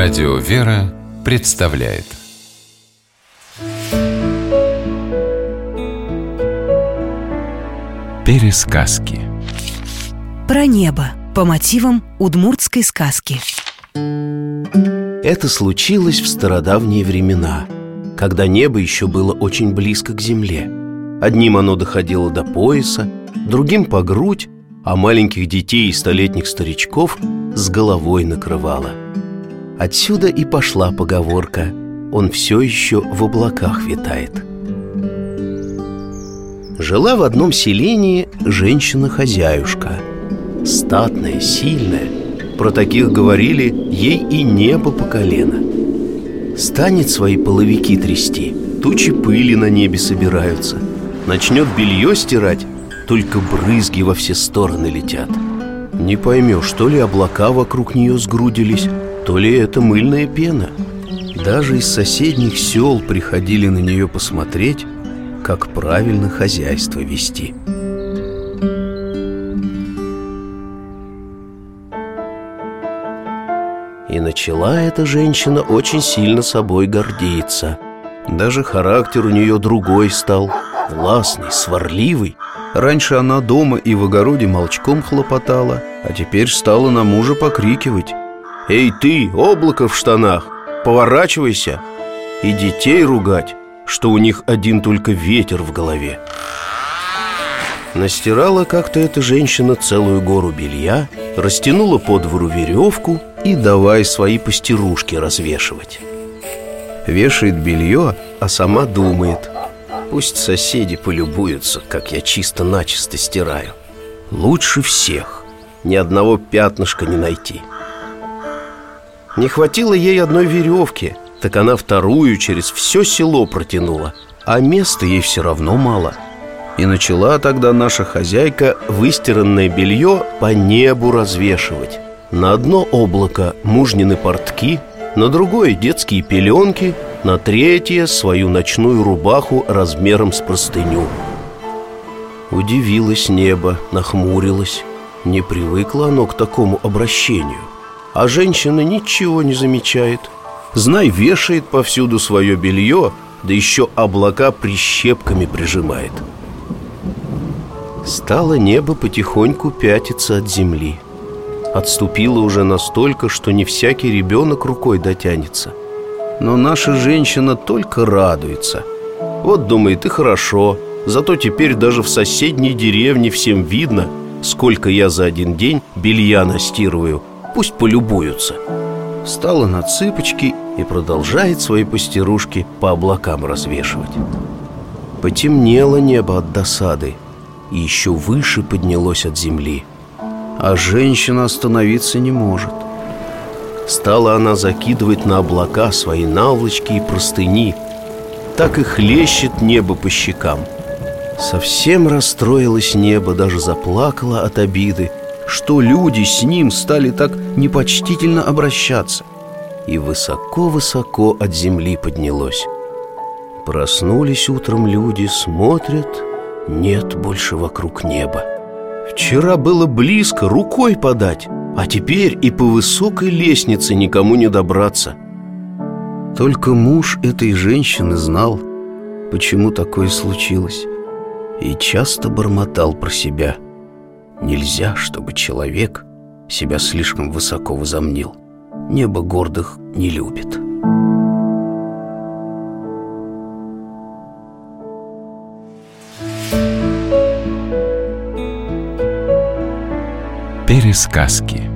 Радио «Вера» представляет Пересказки Про небо по мотивам удмуртской сказки Это случилось в стародавние времена, когда небо еще было очень близко к земле. Одним оно доходило до пояса, другим по грудь, а маленьких детей и столетних старичков с головой накрывало. Отсюда и пошла поговорка «Он все еще в облаках витает». Жила в одном селении женщина-хозяюшка. Статная, сильная. Про таких говорили, ей и небо по колено. Станет свои половики трясти Тучи пыли на небе собираются. Начнет белье стирать Только брызги во все стороны летят. Не поймешь, то ли облака вокруг нее сгрудились То ли это мыльная пена Даже из соседних сел приходили на нее посмотреть как правильно хозяйство вести. И начала эта женщина очень сильно собой гордиться. Даже характер у нее другой стал, властный, сварливый. Раньше она дома и в огороде молчком хлопотала, а теперь стала на мужа покрикивать. «Эй ты, облако в штанах, поворачивайся!» И детей ругать что у них один только ветер в голове. Настирала как-то эта женщина целую гору белья, растянула по двору веревку и давай свои постирушки развешивать. Вешает белье, а сама думает Пусть соседи полюбуются, как я чисто-начисто стираю Лучше всех, ни одного пятнышка не найти Не хватило ей одной веревки – так она вторую через все село протянула А места ей все равно мало. И начала тогда наша хозяйка выстиранное белье по небу развешивать. На одно облако мужнины портки На другое детские пеленки На третье свою ночную рубаху размером с простыню. Удивилось небо, нахмурилось. Не привыкло оно к такому обращению А женщина ничего не замечает – Знай, вешает повсюду свое белье, да еще облака прищепками прижимает. Стало небо потихоньку пятиться от земли. Отступило уже настолько, что не всякий ребенок рукой дотянется. Но наша женщина только радуется. Вот думает, и хорошо, зато теперь даже в соседней деревне всем видно, сколько я за один день белья настирываю. Пусть полюбуются встала на цыпочки и продолжает свои постирушки по облакам развешивать. Потемнело небо от досады и еще выше поднялось от земли. А женщина остановиться не может. Стала она закидывать на облака свои наволочки и простыни. Так и хлещет небо по щекам. Совсем расстроилось небо, даже заплакало от обиды что люди с ним стали так непочтительно обращаться. И высоко-высоко от земли поднялось. Проснулись утром люди, смотрят, нет больше вокруг неба. Вчера было близко, рукой подать А теперь и по высокой лестнице никому не добраться. Только муж этой женщины знал, почему такое случилось И часто бормотал про себя – Нельзя, чтобы человек себя слишком высоко возомнил. Небо гордых не любит. Пересказки